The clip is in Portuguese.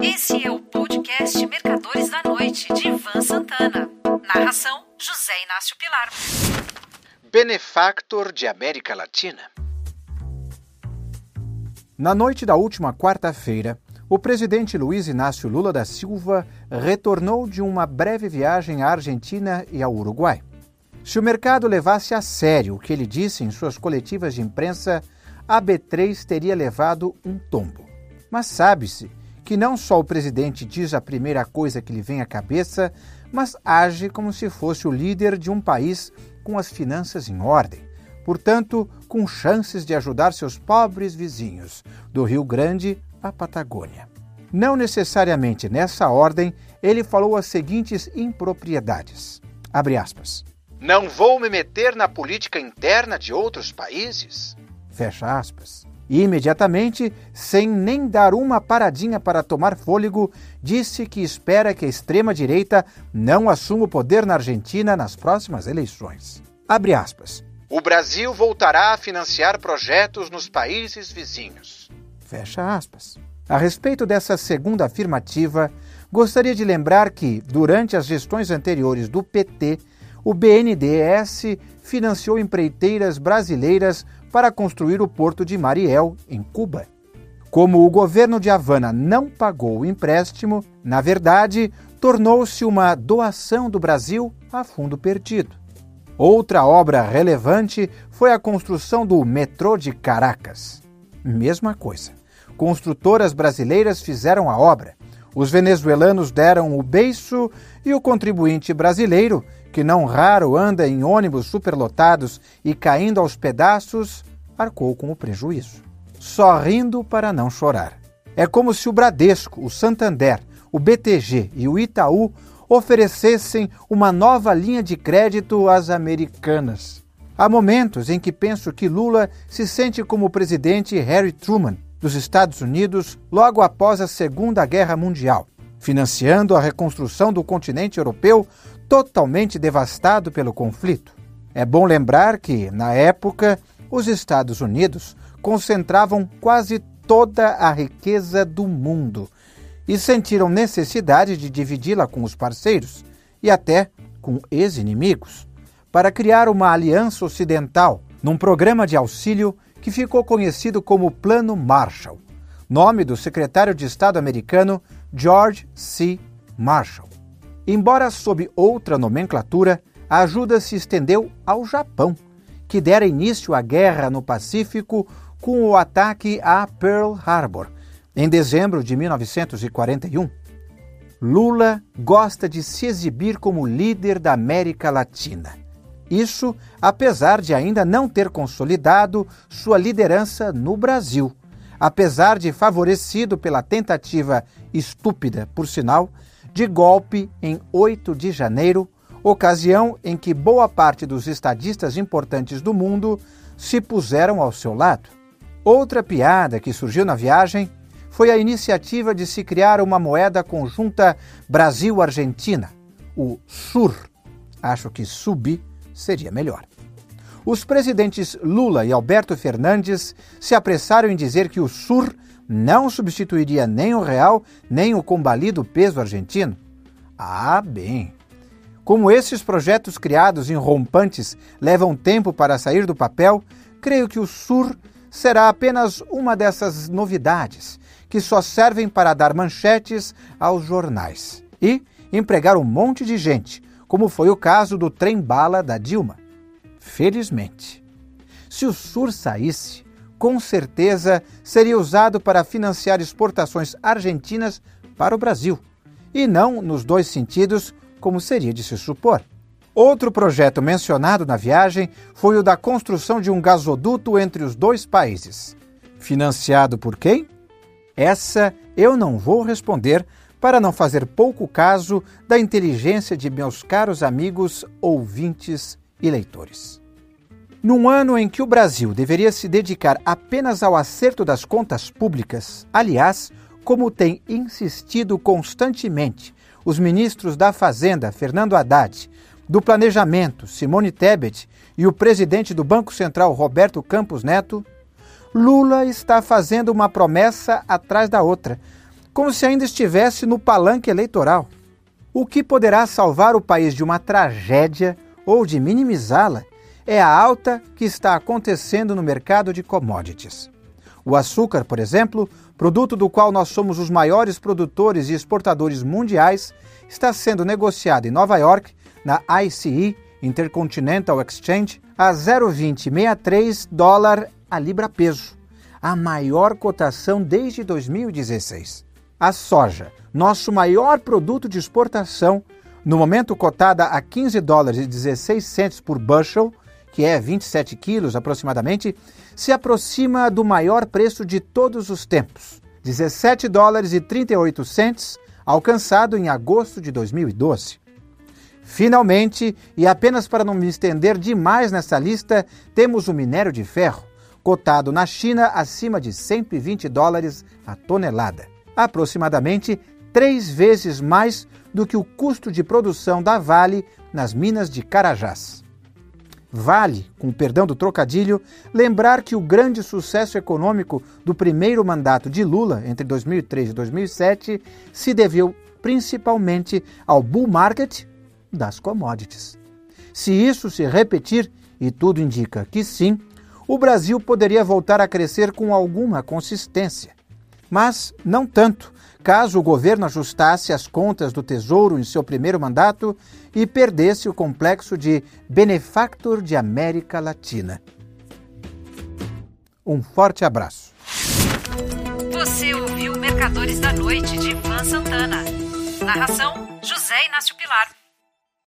Esse é o podcast Mercadores da Noite, de Ivan Santana. Narração: José Inácio Pilar. Benefactor de América Latina. Na noite da última quarta-feira, o presidente Luiz Inácio Lula da Silva retornou de uma breve viagem à Argentina e ao Uruguai. Se o mercado levasse a sério o que ele disse em suas coletivas de imprensa, a B3 teria levado um tombo. Mas sabe-se que não só o presidente diz a primeira coisa que lhe vem à cabeça, mas age como se fosse o líder de um país com as finanças em ordem, portanto, com chances de ajudar seus pobres vizinhos, do Rio Grande à Patagônia. Não necessariamente nessa ordem, ele falou as seguintes impropriedades. Abre aspas. Não vou me meter na política interna de outros países. Fecha aspas. E imediatamente, sem nem dar uma paradinha para tomar fôlego, disse que espera que a extrema-direita não assuma o poder na Argentina nas próximas eleições. Abre aspas. O Brasil voltará a financiar projetos nos países vizinhos. Fecha aspas. A respeito dessa segunda afirmativa, gostaria de lembrar que, durante as gestões anteriores do PT, o BNDES financiou empreiteiras brasileiras para construir o porto de Mariel, em Cuba. Como o governo de Havana não pagou o empréstimo, na verdade, tornou-se uma doação do Brasil a fundo perdido. Outra obra relevante foi a construção do metrô de Caracas. Mesma coisa construtoras brasileiras fizeram a obra. Os venezuelanos deram o beiço e o contribuinte brasileiro, que não raro anda em ônibus superlotados e caindo aos pedaços, arcou com o prejuízo. Só rindo para não chorar. É como se o Bradesco, o Santander, o BTG e o Itaú oferecessem uma nova linha de crédito às americanas. Há momentos em que penso que Lula se sente como o presidente Harry Truman, dos Estados Unidos logo após a Segunda Guerra Mundial, financiando a reconstrução do continente europeu totalmente devastado pelo conflito. É bom lembrar que, na época, os Estados Unidos concentravam quase toda a riqueza do mundo e sentiram necessidade de dividi-la com os parceiros e até com ex-inimigos, para criar uma aliança ocidental num programa de auxílio que ficou conhecido como Plano Marshall, nome do secretário de Estado americano George C. Marshall. Embora sob outra nomenclatura, a ajuda se estendeu ao Japão, que dera início à guerra no Pacífico com o ataque a Pearl Harbor, em dezembro de 1941. Lula gosta de se exibir como líder da América Latina isso apesar de ainda não ter consolidado sua liderança no Brasil, apesar de favorecido pela tentativa estúpida, por sinal, de golpe em 8 de janeiro, ocasião em que boa parte dos estadistas importantes do mundo se puseram ao seu lado. Outra piada que surgiu na viagem foi a iniciativa de se criar uma moeda conjunta Brasil-Argentina, o SUR. Acho que SUBI seria melhor. Os presidentes Lula e Alberto Fernandes se apressaram em dizer que o SUR não substituiria nem o real nem o combalido peso argentino. Ah, bem. Como esses projetos criados em rompantes levam tempo para sair do papel, creio que o SUR será apenas uma dessas novidades que só servem para dar manchetes aos jornais e empregar um monte de gente como foi o caso do trem-bala da Dilma. Felizmente. Se o SUR saísse, com certeza seria usado para financiar exportações argentinas para o Brasil, e não nos dois sentidos, como seria de se supor. Outro projeto mencionado na viagem foi o da construção de um gasoduto entre os dois países. Financiado por quem? Essa eu não vou responder, para não fazer pouco caso da inteligência de meus caros amigos, ouvintes e leitores. Num ano em que o Brasil deveria se dedicar apenas ao acerto das contas públicas, aliás, como tem insistido constantemente os ministros da Fazenda, Fernando Haddad, do Planejamento, Simone Tebet, e o presidente do Banco Central, Roberto Campos Neto, Lula está fazendo uma promessa atrás da outra como se ainda estivesse no palanque eleitoral. O que poderá salvar o país de uma tragédia ou de minimizá-la é a alta que está acontecendo no mercado de commodities. O açúcar, por exemplo, produto do qual nós somos os maiores produtores e exportadores mundiais, está sendo negociado em Nova York, na ICE, Intercontinental Exchange, a 0,2063 dólar a libra peso, a maior cotação desde 2016. A soja, nosso maior produto de exportação, no momento cotada a 15 dólares e 16 centes por bushel, que é 27 quilos aproximadamente, se aproxima do maior preço de todos os tempos, 17 dólares e 38 centes, alcançado em agosto de 2012. Finalmente, e apenas para não me estender demais nessa lista, temos o minério de ferro, cotado na China acima de 120 dólares a tonelada, aproximadamente três vezes mais do que o custo de produção da Vale nas minas de Carajás. Vale, com perdão do trocadilho, lembrar que o grande sucesso econômico do primeiro mandato de Lula, entre 2003 e 2007, se deveu principalmente ao bull market das commodities. Se isso se repetir, e tudo indica que sim, o Brasil poderia voltar a crescer com alguma consistência. Mas não tanto, caso o governo ajustasse as contas do Tesouro em seu primeiro mandato e perdesse o complexo de benefactor de América Latina. Um forte abraço. Você ouviu Mercadores da Noite de Ivan Santana. Narração: José Inácio Pilar.